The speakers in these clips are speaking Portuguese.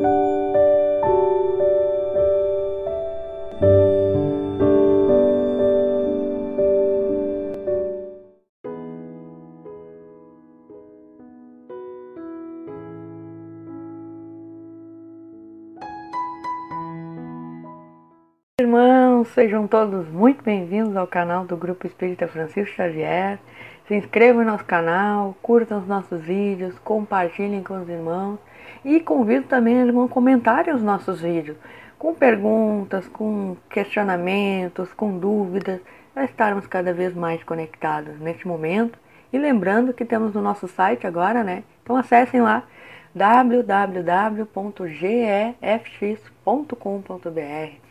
thank you Irmãos, sejam todos muito bem-vindos ao canal do Grupo Espírita Francisco Xavier. Se inscrevam no nosso canal, curtam os nossos vídeos, compartilhem com os irmãos e convido também a irmão comentarem os nossos vídeos com perguntas, com questionamentos, com dúvidas, para estarmos cada vez mais conectados neste momento. E lembrando que temos o nosso site agora, né? Então acessem lá www.gefx.com.br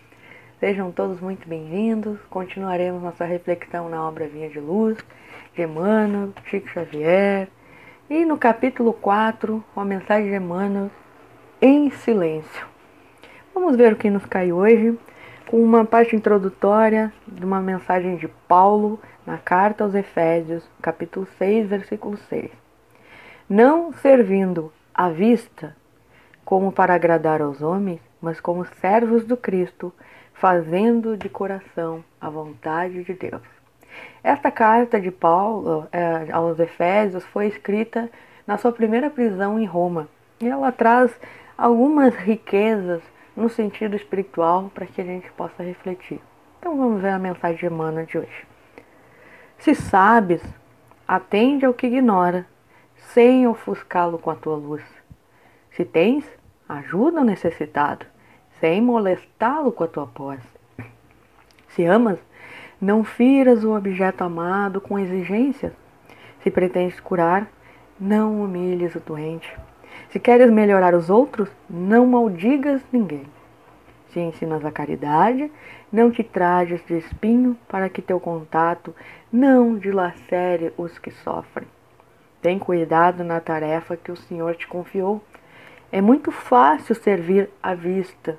Sejam todos muito bem-vindos. Continuaremos nossa reflexão na obra Vinha de Luz, de Emmanuel, Chico Xavier. E no capítulo 4, a mensagem de Emmanuel, em silêncio. Vamos ver o que nos cai hoje, com uma parte introdutória de uma mensagem de Paulo na carta aos Efésios, capítulo 6, versículo 6. Não servindo à vista, como para agradar aos homens, mas como servos do Cristo, fazendo de coração a vontade de Deus. Esta carta de Paulo é, aos Efésios foi escrita na sua primeira prisão em Roma. E ela traz algumas riquezas no sentido espiritual para que a gente possa refletir. Então vamos ver a mensagem de Emmanuel de hoje. Se sabes, atende ao que ignora, sem ofuscá-lo com a tua luz. Se tens, ajuda o necessitado sem molestá-lo com a tua posse. Se amas, não firas o objeto amado com exigências. Se pretendes curar, não humilhes o doente. Se queres melhorar os outros, não maldigas ninguém. Se ensinas a caridade, não te trajes de espinho para que teu contato não dilacere os que sofrem. Tem cuidado na tarefa que o Senhor te confiou. É muito fácil servir à vista,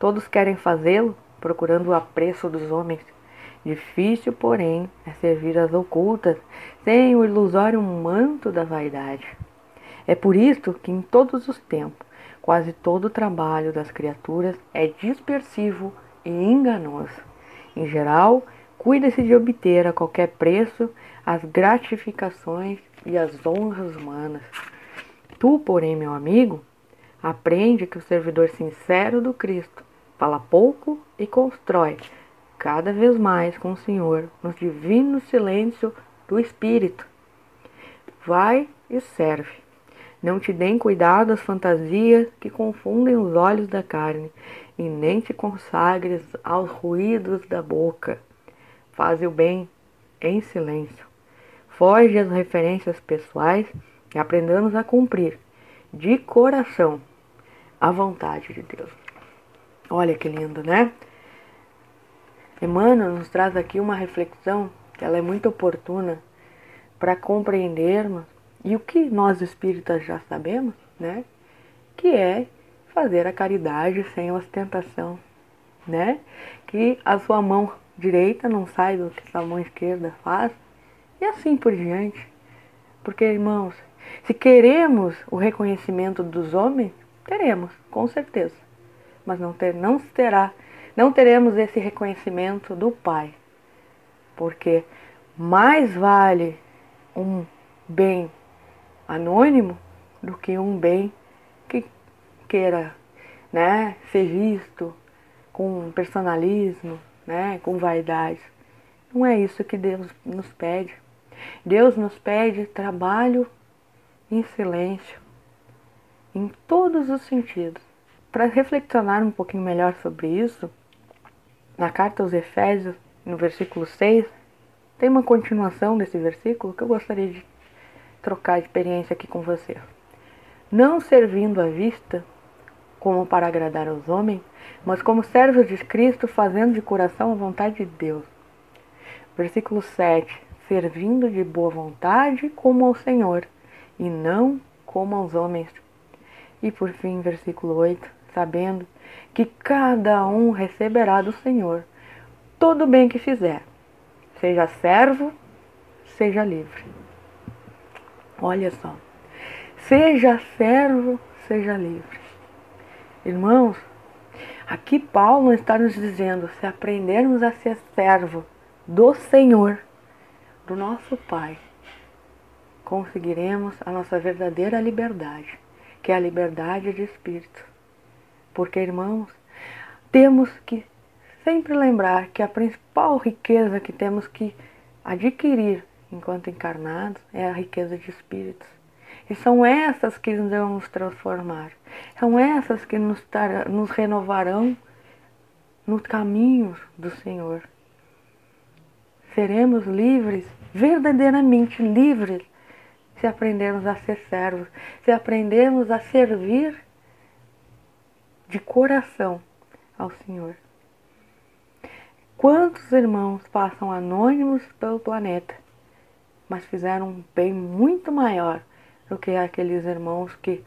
Todos querem fazê-lo, procurando o apreço dos homens. Difícil, porém, é servir às ocultas, sem o ilusório manto da vaidade. É por isso que em todos os tempos, quase todo o trabalho das criaturas é dispersivo e enganoso. Em geral, cuida-se de obter a qualquer preço as gratificações e as honras humanas. Tu, porém, meu amigo, aprende que o servidor sincero do Cristo fala pouco e constrói cada vez mais com o Senhor no divino silêncio do Espírito. Vai e serve. Não te deem cuidado às fantasias que confundem os olhos da carne, e nem te consagres aos ruídos da boca. Faze o bem em silêncio. Foge às referências pessoais e aprendamos a cumprir de coração a vontade de Deus. Olha que lindo, né? Emmanuel nos traz aqui uma reflexão que ela é muito oportuna para compreendermos e o que nós espíritas já sabemos, né? Que é fazer a caridade sem ostentação, né? Que a sua mão direita não saiba o que a mão esquerda faz e assim por diante. Porque, irmãos, se queremos o reconhecimento dos homens, teremos, com certeza mas não, ter, não terá, não teremos esse reconhecimento do Pai. Porque mais vale um bem anônimo do que um bem que queira né, ser visto com personalismo, né, com vaidade. Não é isso que Deus nos pede. Deus nos pede trabalho em silêncio, em todos os sentidos. Para reflexionar um pouquinho melhor sobre isso, na carta aos Efésios, no versículo 6, tem uma continuação desse versículo que eu gostaria de trocar experiência aqui com você. Não servindo à vista, como para agradar aos homens, mas como servos de Cristo, fazendo de coração a vontade de Deus. Versículo 7. Servindo de boa vontade como ao Senhor, e não como aos homens. E por fim, versículo 8 sabendo que cada um receberá do Senhor todo o bem que fizer, seja servo, seja livre. Olha só, seja servo, seja livre. Irmãos, aqui Paulo está nos dizendo: se aprendermos a ser servo do Senhor, do nosso Pai, conseguiremos a nossa verdadeira liberdade, que é a liberdade de espírito. Porque, irmãos, temos que sempre lembrar que a principal riqueza que temos que adquirir enquanto encarnados é a riqueza de espíritos. E são essas que nos vão nos transformar. São essas que nos, nos renovarão nos caminhos do Senhor. Seremos livres, verdadeiramente livres, se aprendermos a ser servos, se aprendermos a servir de coração ao Senhor. Quantos irmãos passam anônimos pelo planeta, mas fizeram um bem muito maior do que aqueles irmãos que,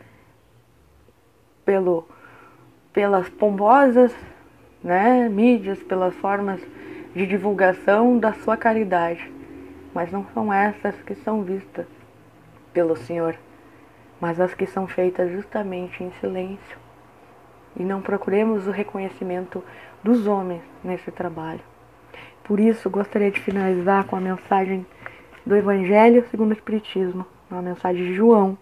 pelo, pelas pomposas né, mídias, pelas formas de divulgação da sua caridade, mas não são essas que são vistas pelo Senhor, mas as que são feitas justamente em silêncio. E não procuremos o reconhecimento dos homens nesse trabalho. Por isso, gostaria de finalizar com a mensagem do Evangelho segundo o Espiritismo, uma mensagem de João,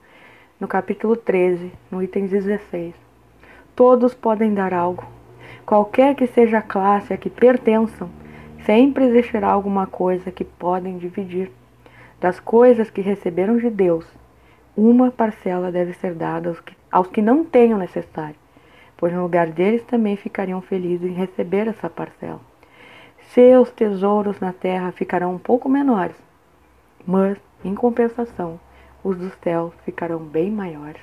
no capítulo 13, no item 16. Todos podem dar algo. Qualquer que seja a classe a que pertençam, sempre existirá alguma coisa que podem dividir. Das coisas que receberam de Deus, uma parcela deve ser dada aos que, aos que não tenham necessário, pois no lugar deles também ficariam felizes em receber essa parcela. Seus tesouros na terra ficarão um pouco menores, mas, em compensação, os dos céus ficarão bem maiores.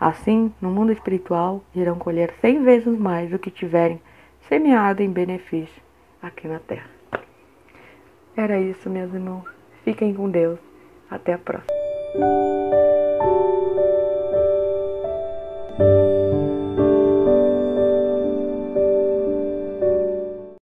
Assim, no mundo espiritual, irão colher cem vezes mais do que tiverem semeado em benefício aqui na terra. Era isso, meus irmãos. Fiquem com Deus. Até a próxima.